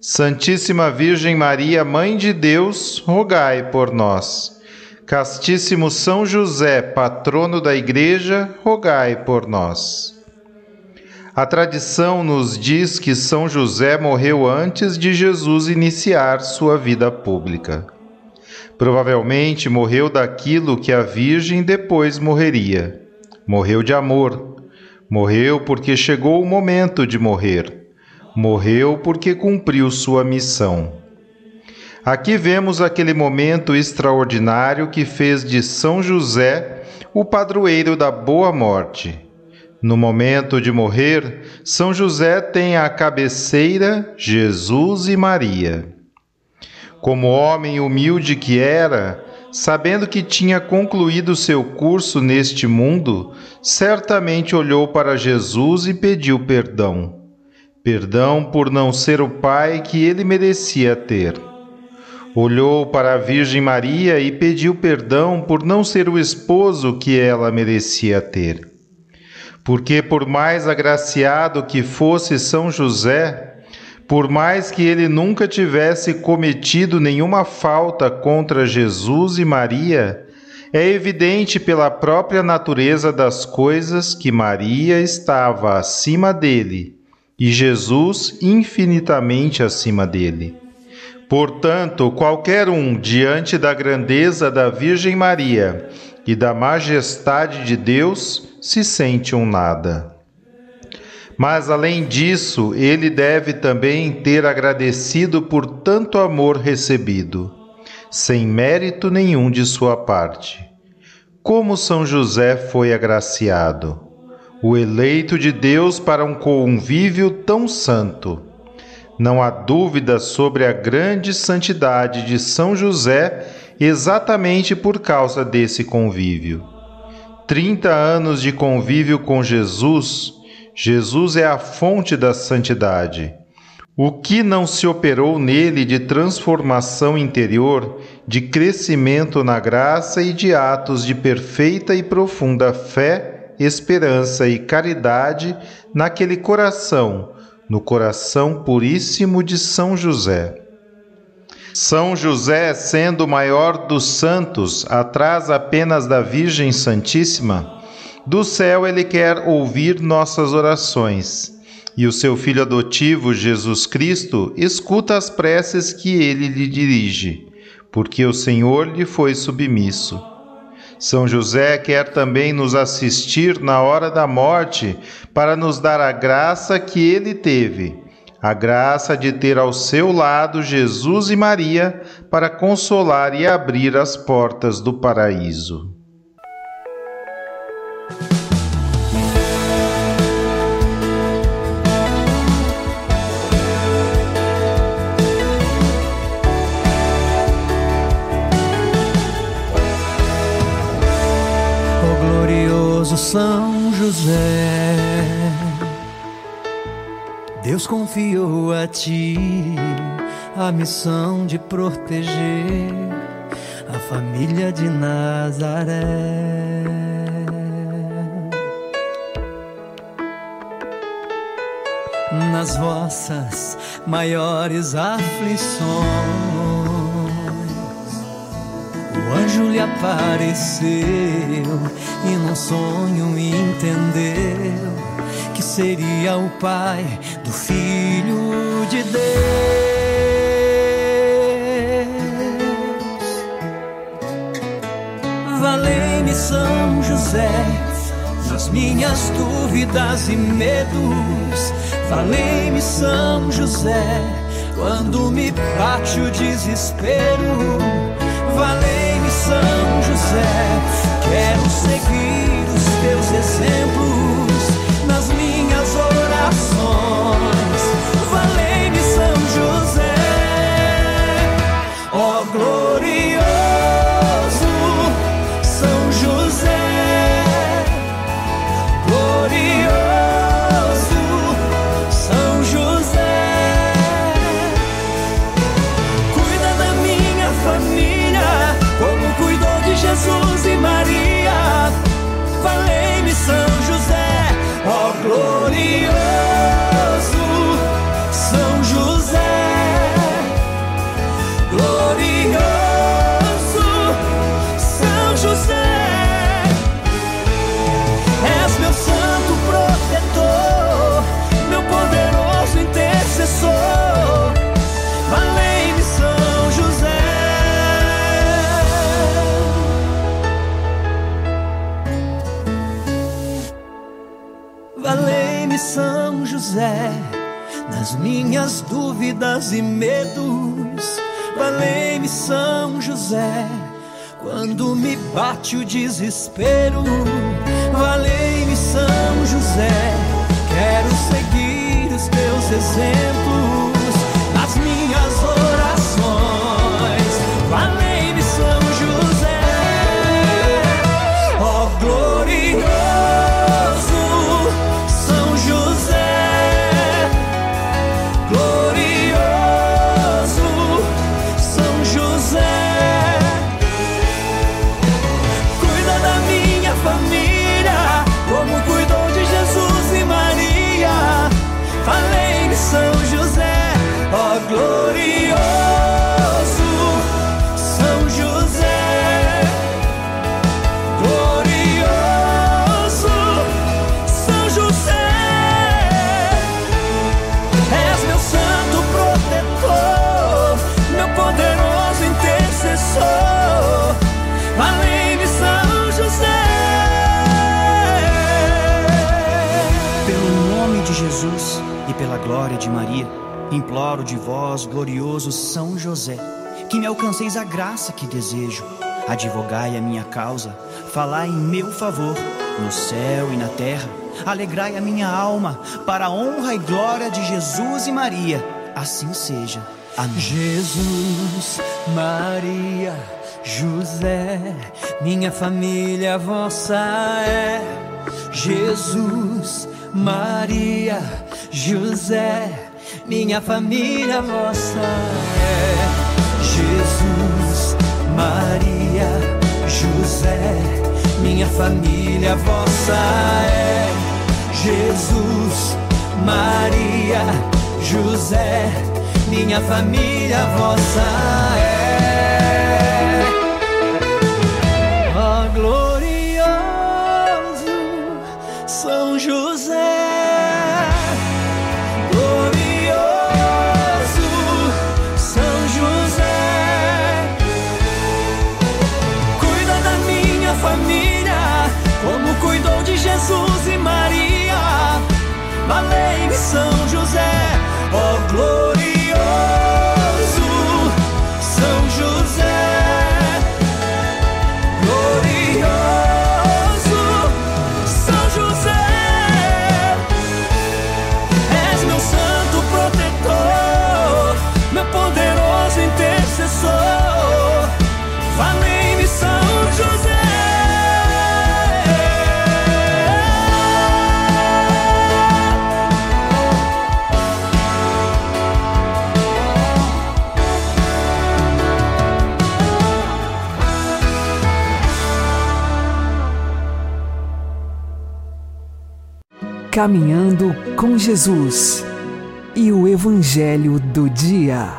Santíssima Virgem Maria, Mãe de Deus, rogai por nós. Castíssimo São José, patrono da Igreja, rogai por nós. A tradição nos diz que São José morreu antes de Jesus iniciar sua vida pública. Provavelmente morreu daquilo que a Virgem depois morreria. Morreu de amor. Morreu porque chegou o momento de morrer morreu porque cumpriu sua missão. Aqui vemos aquele momento extraordinário que fez de São José o padroeiro da boa morte. No momento de morrer, São José tem à cabeceira Jesus e Maria. Como homem humilde que era, sabendo que tinha concluído seu curso neste mundo, certamente olhou para Jesus e pediu perdão perdão por não ser o pai que ele merecia ter. Olhou para a Virgem Maria e pediu perdão por não ser o esposo que ela merecia ter. Porque, por mais agraciado que fosse São José, por mais que ele nunca tivesse cometido nenhuma falta contra Jesus e Maria, é evidente pela própria natureza das coisas que Maria estava acima dele e Jesus infinitamente acima dele. Portanto, qualquer um, diante da grandeza da Virgem Maria e da majestade de Deus, se sente um nada. Mas, além disso, ele deve também ter agradecido por tanto amor recebido, sem mérito nenhum de sua parte. Como São José foi agraciado! O eleito de Deus para um convívio tão santo. Não há dúvida sobre a grande santidade de São José exatamente por causa desse convívio. Trinta anos de convívio com Jesus, Jesus é a fonte da santidade. O que não se operou nele de transformação interior, de crescimento na graça e de atos de perfeita e profunda fé esperança e caridade naquele coração, no coração puríssimo de São José. São José, sendo o maior dos santos, atrás apenas da Virgem Santíssima, do céu ele quer ouvir nossas orações. E o seu filho adotivo, Jesus Cristo, escuta as preces que ele lhe dirige, porque o Senhor lhe foi submisso. São José quer também nos assistir na hora da morte para nos dar a graça que ele teve, a graça de ter ao seu lado Jesus e Maria para consolar e abrir as portas do paraíso. São José, Deus confiou a ti a missão de proteger a família de Nazaré. Nas vossas maiores aflições anjo lhe apareceu e num sonho entendeu que seria o pai do filho de Deus. Valeu Valei-me São José, nas minhas dúvidas e medos. Valei-me São José, quando me bate o desespero. Valei-me São José, quero seguir os teus exemplos minhas dúvidas e medos. Valei-me São José, quando me bate o desespero. Valei-me São José, quero seguir os teus exemplos glória de Maria, imploro de vós, glorioso São José, que me alcanceis a graça que desejo. Advogai a minha causa, falai em meu favor, no céu e na terra. Alegrai a minha alma, para a honra e glória de Jesus e Maria. Assim seja. Amém. Jesus, Maria, José, minha família vossa é. Jesus, Maria, José, minha família vossa é. Jesus, Maria, José, minha família vossa é. Jesus, Maria, José, minha família vossa é. Valei-me Caminhando com Jesus e o Evangelho do Dia.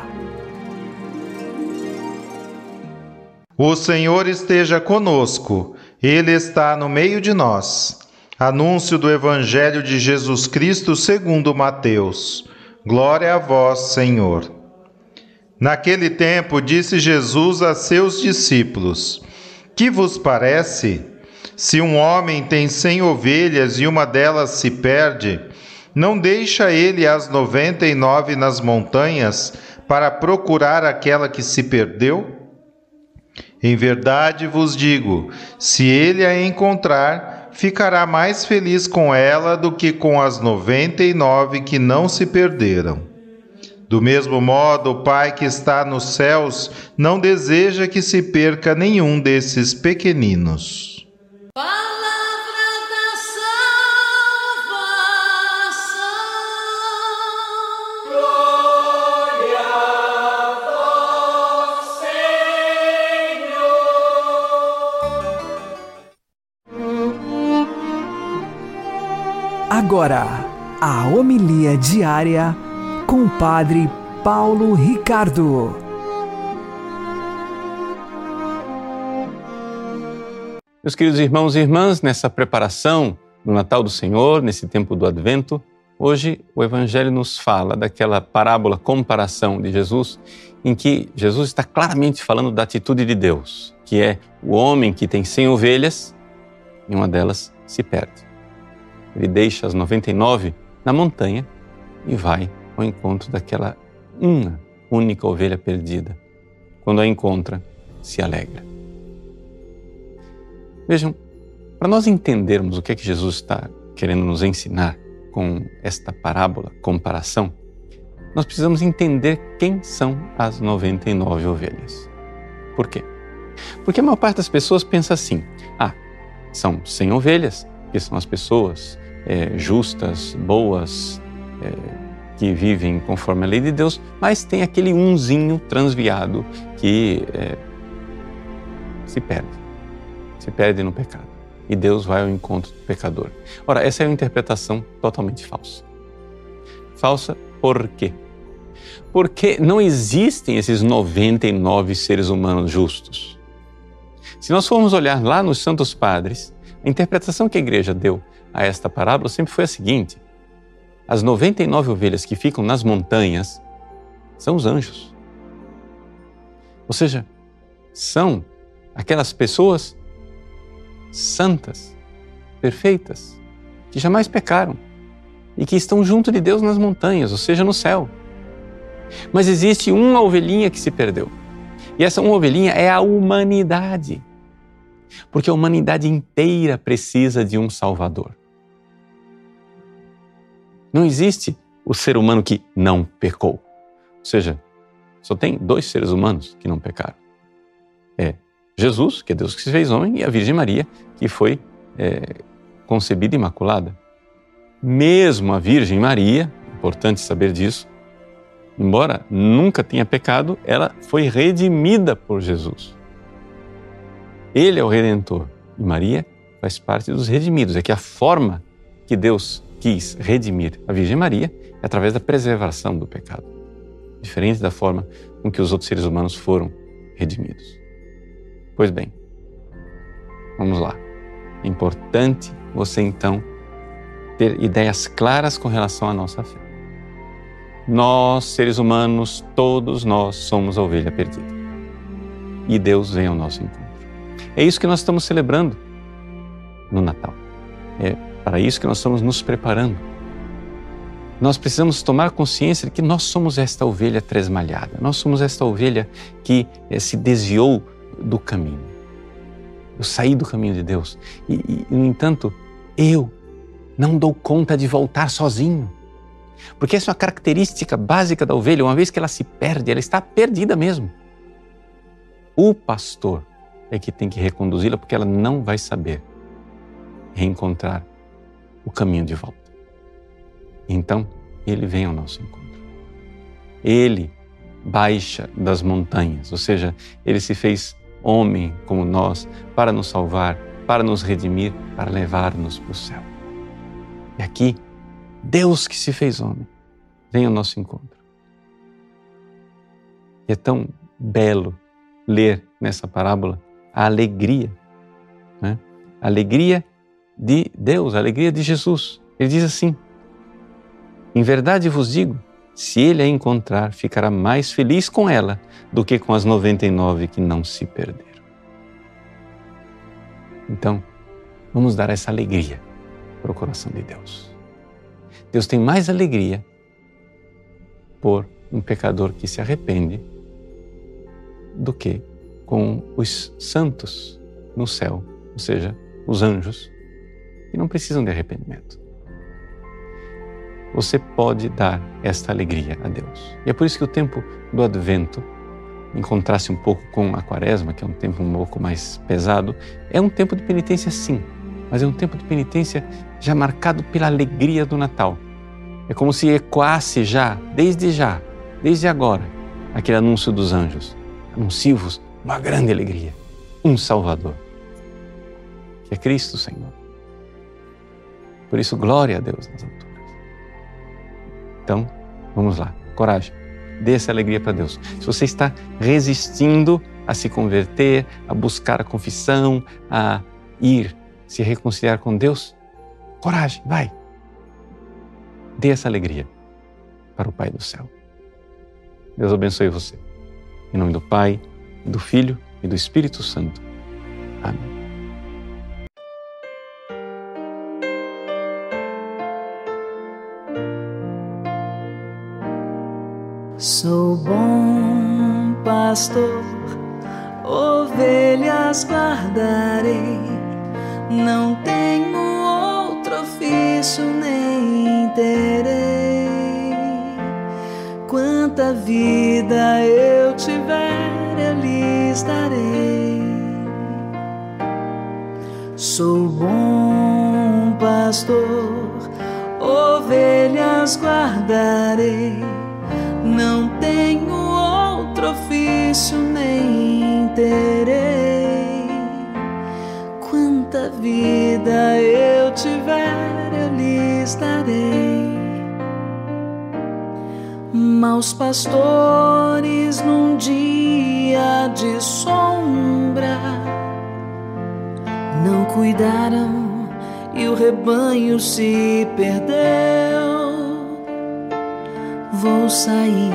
O Senhor esteja conosco, Ele está no meio de nós. Anúncio do Evangelho de Jesus Cristo segundo Mateus. Glória a vós, Senhor. Naquele tempo disse Jesus a seus discípulos: Que vos parece? Se um homem tem cem ovelhas e uma delas se perde, não deixa ele as noventa e nove nas montanhas para procurar aquela que se perdeu? Em verdade vos digo: se ele a encontrar, ficará mais feliz com ela do que com as noventa e nove que não se perderam. Do mesmo modo, o Pai que está nos céus não deseja que se perca nenhum desses pequeninos. Agora, a homilia diária com o Padre Paulo Ricardo. Meus queridos irmãos e irmãs, nessa preparação do Natal do Senhor, nesse tempo do Advento, hoje o Evangelho nos fala daquela parábola comparação de Jesus, em que Jesus está claramente falando da atitude de Deus, que é o homem que tem cem ovelhas e uma delas se perde. Ele deixa as 99 na montanha e vai ao encontro daquela uma única ovelha perdida. Quando a encontra, se alegra. Vejam, para nós entendermos o que é que Jesus está querendo nos ensinar com esta parábola, comparação, nós precisamos entender quem são as 99 ovelhas. Por quê? Porque a maior parte das pessoas pensa assim: ah, são 100 ovelhas, que são as pessoas é, justas, boas, é, que vivem conforme a lei de Deus, mas tem aquele unzinho transviado que é, se perde, se perde no pecado. E Deus vai ao encontro do pecador. Ora, essa é uma interpretação totalmente falsa. Falsa por quê? Porque não existem esses 99 seres humanos justos. Se nós formos olhar lá nos Santos Padres, a interpretação que a igreja deu a esta parábola sempre foi a seguinte: as 99 ovelhas que ficam nas montanhas são os anjos. Ou seja, são aquelas pessoas santas, perfeitas, que jamais pecaram e que estão junto de Deus nas montanhas, ou seja, no céu. Mas existe uma ovelhinha que se perdeu. E essa uma ovelhinha é a humanidade. Porque a humanidade inteira precisa de um Salvador. Não existe o ser humano que não pecou. Ou seja, só tem dois seres humanos que não pecaram. É Jesus, que é Deus que se fez homem, e a Virgem Maria, que foi é, concebida imaculada. Mesmo a Virgem Maria, importante saber disso, embora nunca tenha pecado, ela foi redimida por Jesus. Ele é o Redentor e Maria faz parte dos redimidos. É que a forma que Deus quis redimir a Virgem Maria é através da preservação do pecado, diferente da forma com que os outros seres humanos foram redimidos. Pois bem, vamos lá. É importante você então ter ideias claras com relação à nossa fé. Nós, seres humanos, todos nós somos a ovelha perdida. E Deus vem ao nosso encontro. É isso que nós estamos celebrando no Natal. É para isso que nós estamos nos preparando. Nós precisamos tomar consciência de que nós somos esta ovelha tresmalhada, nós somos esta ovelha que eh, se desviou do caminho. Eu saí do caminho de Deus e, e, no entanto, eu não dou conta de voltar sozinho. Porque essa é uma característica básica da ovelha, uma vez que ela se perde, ela está perdida mesmo. O pastor é que tem que reconduzi-la, porque ela não vai saber reencontrar o caminho de volta. Então, ele vem ao nosso encontro. Ele baixa das montanhas, ou seja, ele se fez homem como nós para nos salvar, para nos redimir, para levar-nos para o céu. E aqui, Deus que se fez homem, vem ao nosso encontro. E é tão belo ler nessa parábola a alegria, né? a alegria de Deus, a alegria de Jesus. Ele diz assim: Em verdade vos digo, se ele a encontrar, ficará mais feliz com ela do que com as 99 que não se perderam. Então, vamos dar essa alegria para o coração de Deus. Deus tem mais alegria por um pecador que se arrepende do que com os santos no céu, ou seja, os anjos, que não precisam de arrependimento. Você pode dar esta alegria a Deus. E é por isso que o tempo do advento, em contraste um pouco com a quaresma, que é um tempo um pouco mais pesado, é um tempo de penitência sim, mas é um tempo de penitência já marcado pela alegria do Natal. É como se ecoasse já, desde já, desde agora, aquele anúncio dos anjos. Anuncio-vos uma grande alegria, um Salvador, que é Cristo Senhor. Por isso, glória a Deus alturas. Então, vamos lá, coragem, dê essa alegria para Deus. Se você está resistindo a se converter, a buscar a confissão, a ir se reconciliar com Deus, coragem, vai. Dê essa alegria para o Pai do céu. Deus abençoe você. Em nome do Pai, do Filho e do Espírito Santo. Amém. Sou bom pastor, ovelhas guardarei, não tenho outro ofício nem terei. Quanta vida eu tiver, eu lhes darei. Sou bom pastor, ovelhas guardarei terei. Quanta vida eu tiver, eu lhes darei. Maus pastores num dia de sombra não cuidaram e o rebanho se perdeu Vou sair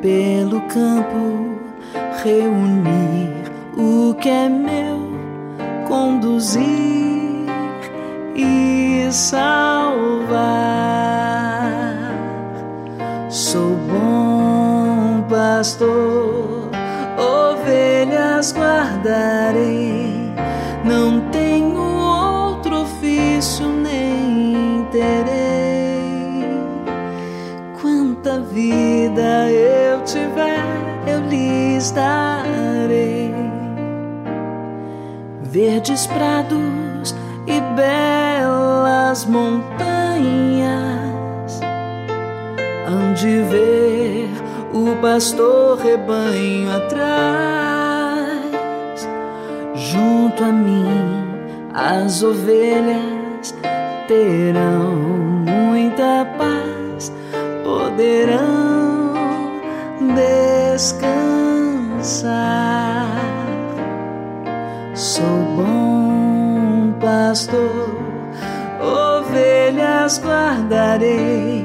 pelo campo, reunir o que é meu, conduzir e salvar. Sou bom pastor, ovelhas guardarei, não tenho outro ofício nem terei vida eu tiver, lhes darei. Verdes prados e belas montanhas, hão de ver o pastor rebanho atrás. Junto a mim, as ovelhas terão muita paz poderão descansar. Sou bom pastor, ovelhas guardarei,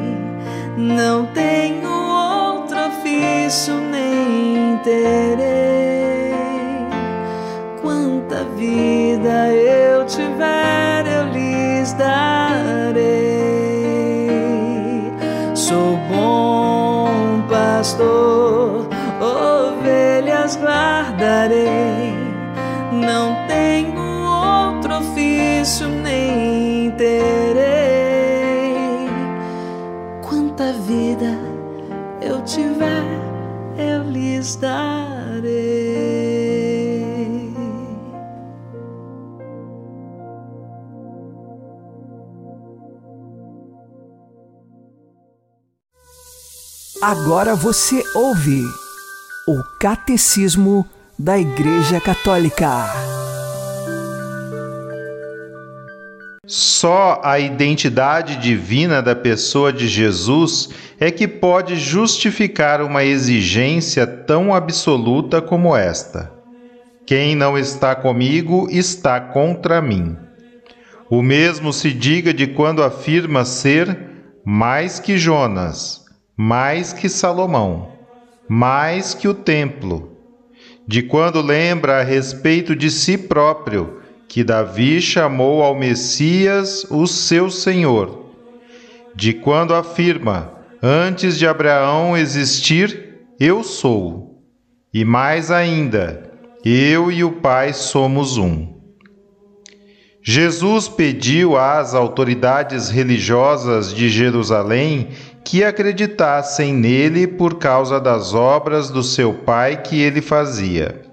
não tenho outro ofício nem terei. Quanta vida eu tiver, eu lhes darei. pastor, ovelhas guardarei. Não tenho outro ofício nem terei. Quanta vida eu tiver, eu lhes darei. Agora você ouve o Catecismo da Igreja Católica. Só a identidade divina da pessoa de Jesus é que pode justificar uma exigência tão absoluta como esta: Quem não está comigo está contra mim. O mesmo se diga de quando afirma ser mais que Jonas mais que Salomão, mais que o templo, de quando lembra a respeito de si próprio que Davi chamou ao Messias o seu Senhor, de quando afirma: Antes de Abraão existir, eu sou. E mais ainda, eu e o Pai somos um. Jesus pediu às autoridades religiosas de Jerusalém que acreditassem nele por causa das obras do seu Pai que ele fazia.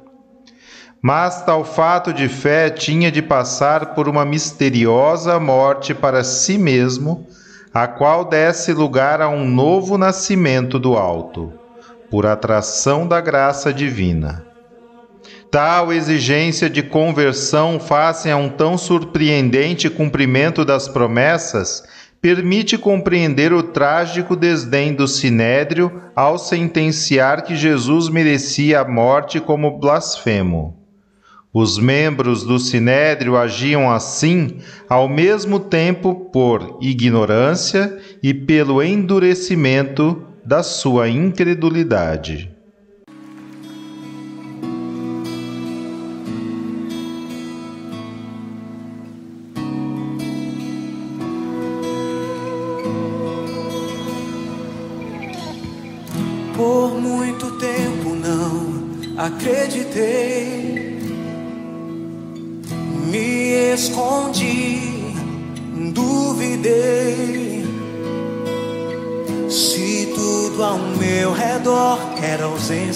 Mas tal fato de fé tinha de passar por uma misteriosa morte para si mesmo a qual desse lugar a um novo nascimento do alto, por atração da graça divina. Tal exigência de conversão face a um tão surpreendente cumprimento das promessas permite compreender o trágico desdém do sinédrio ao sentenciar que Jesus merecia a morte como blasfemo. Os membros do sinédrio agiam assim ao mesmo tempo por ignorância e pelo endurecimento da sua incredulidade.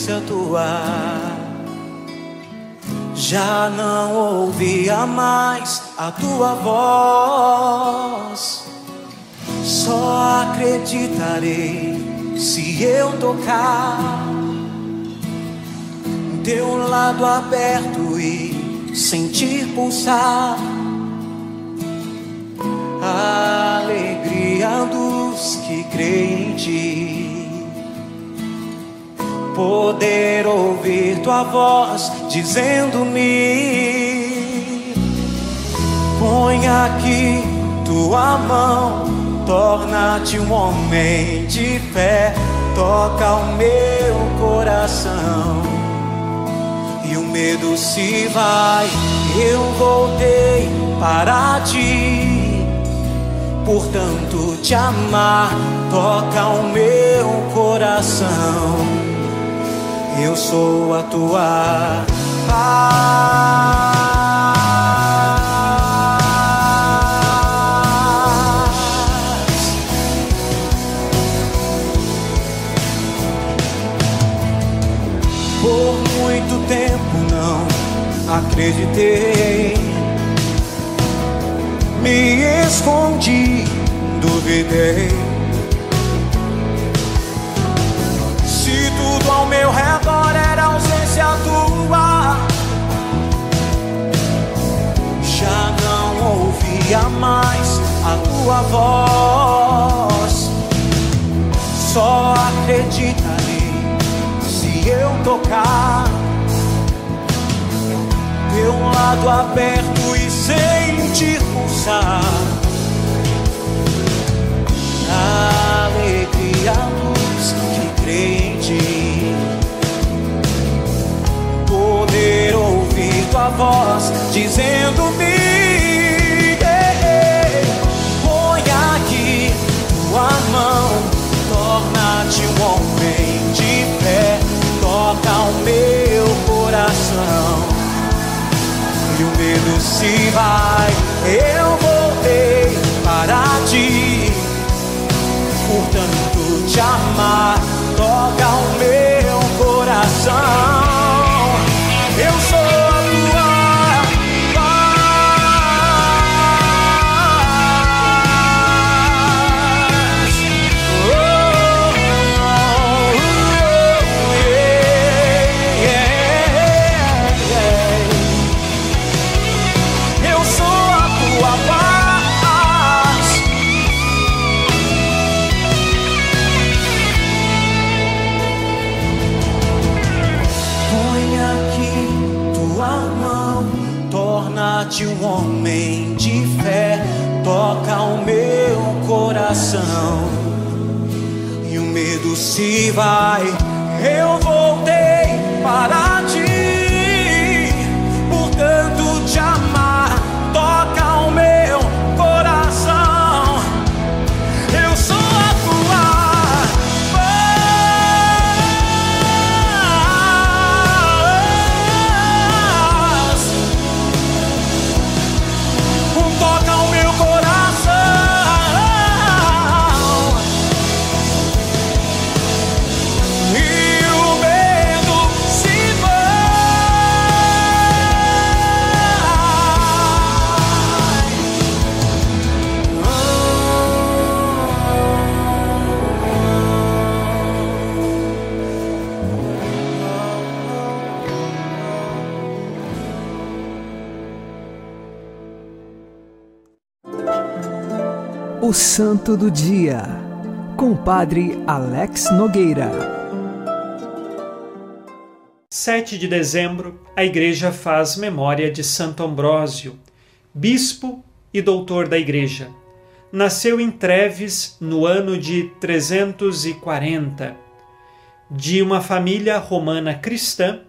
Ausência tua, já não ouvia mais a tua voz. Só acreditarei se eu tocar teu lado aberto e sentir pulsar a alegria dos que creem em ti. Poder ouvir tua voz dizendo-me: Põe aqui tua mão, torna-te um homem de fé, toca o meu coração e o medo se vai. Eu voltei para ti, portanto te amar toca o meu coração. Eu sou a tua paz. acreditei. Me escondi, duvidei. Ouvia mais a tua voz. Só acreditarei se eu tocar ter um lado aberto e sentir pulsar a alegria luz que crê em ti. Poder ouvir tua voz dizendo-me: torna-te um homem de fé, toca o meu coração e o medo se vai. Eu voltei para ti, portanto te amar toca o meu coração. O Santo do Dia, com o Padre Alex Nogueira. 7 de dezembro, a Igreja faz memória de Santo Ambrósio, bispo e doutor da Igreja. Nasceu em Treves no ano de 340. De uma família romana cristã,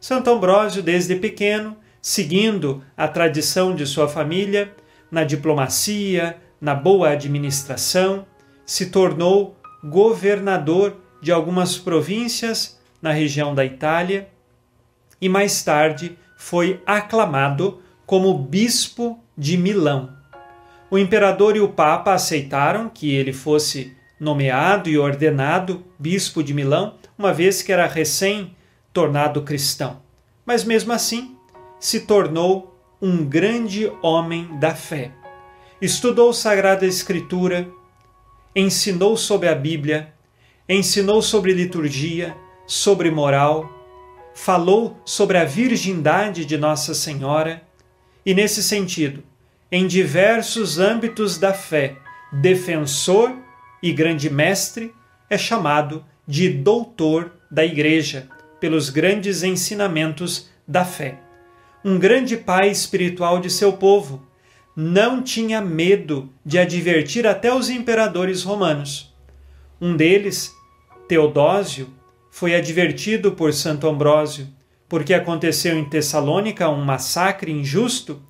Santo Ambrósio, desde pequeno, seguindo a tradição de sua família, na diplomacia, na boa administração, se tornou governador de algumas províncias na região da Itália e mais tarde foi aclamado como bispo de Milão. O imperador e o papa aceitaram que ele fosse nomeado e ordenado bispo de Milão, uma vez que era recém tornado cristão. Mas mesmo assim, se tornou um grande homem da fé estudou Sagrada Escritura, ensinou sobre a Bíblia, ensinou sobre liturgia, sobre moral, falou sobre a virgindade de Nossa Senhora e, nesse sentido, em diversos âmbitos da fé, defensor e grande mestre, é chamado de doutor da Igreja, pelos grandes ensinamentos da fé. Um grande pai espiritual de seu povo não tinha medo de advertir até os imperadores romanos. Um deles, Teodósio, foi advertido por Santo Ambrósio porque aconteceu em Tessalônica um massacre injusto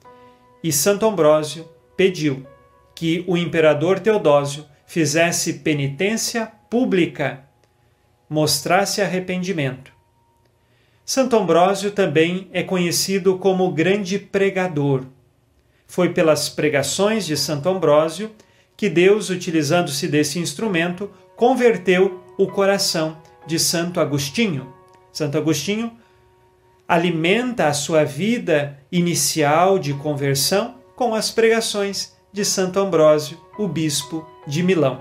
e Santo Ambrósio pediu que o imperador Teodósio fizesse penitência pública, mostrasse arrependimento. Santo Ambrósio também é conhecido como grande pregador foi pelas pregações de Santo Ambrósio que Deus, utilizando-se desse instrumento, converteu o coração de Santo Agostinho. Santo Agostinho alimenta a sua vida inicial de conversão com as pregações de Santo Ambrósio, o bispo de Milão.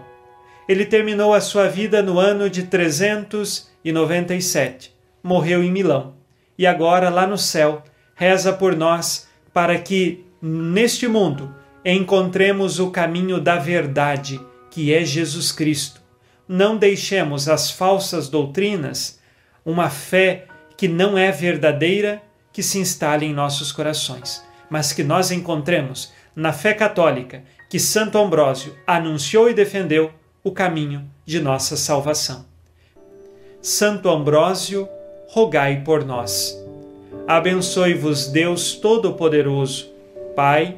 Ele terminou a sua vida no ano de 397. Morreu em Milão. E agora, lá no céu, reza por nós para que neste mundo encontremos o caminho da verdade, que é Jesus Cristo. Não deixemos as falsas doutrinas, uma fé que não é verdadeira, que se instale em nossos corações, mas que nós encontremos na fé católica que Santo Ambrósio anunciou e defendeu o caminho de nossa salvação. Santo Ambrósio, rogai por nós. Abençoe-vos Deus Todo-Poderoso. Pai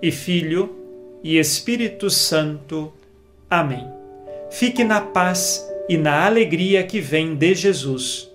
e Filho e Espírito Santo. Amém. Fique na paz e na alegria que vem de Jesus.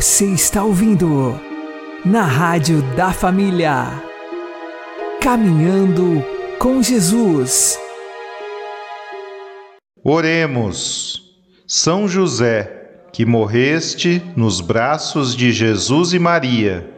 Você está ouvindo na Rádio da Família. Caminhando com Jesus. Oremos. São José, que morreste nos braços de Jesus e Maria,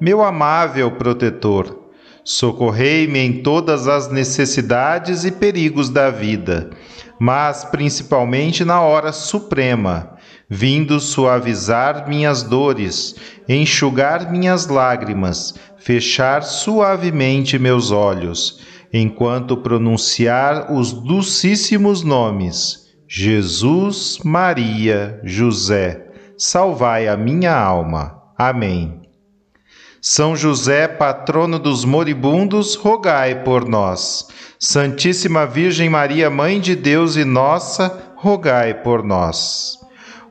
meu amável protetor, socorrei-me em todas as necessidades e perigos da vida, mas principalmente na hora suprema vindo suavizar minhas dores, enxugar minhas lágrimas, fechar suavemente meus olhos, enquanto pronunciar os dulcíssimos nomes: Jesus, Maria, José, salvai a minha alma. Amém. São José, patrono dos moribundos, rogai por nós. Santíssima Virgem Maria, Mãe de Deus e nossa, rogai por nós.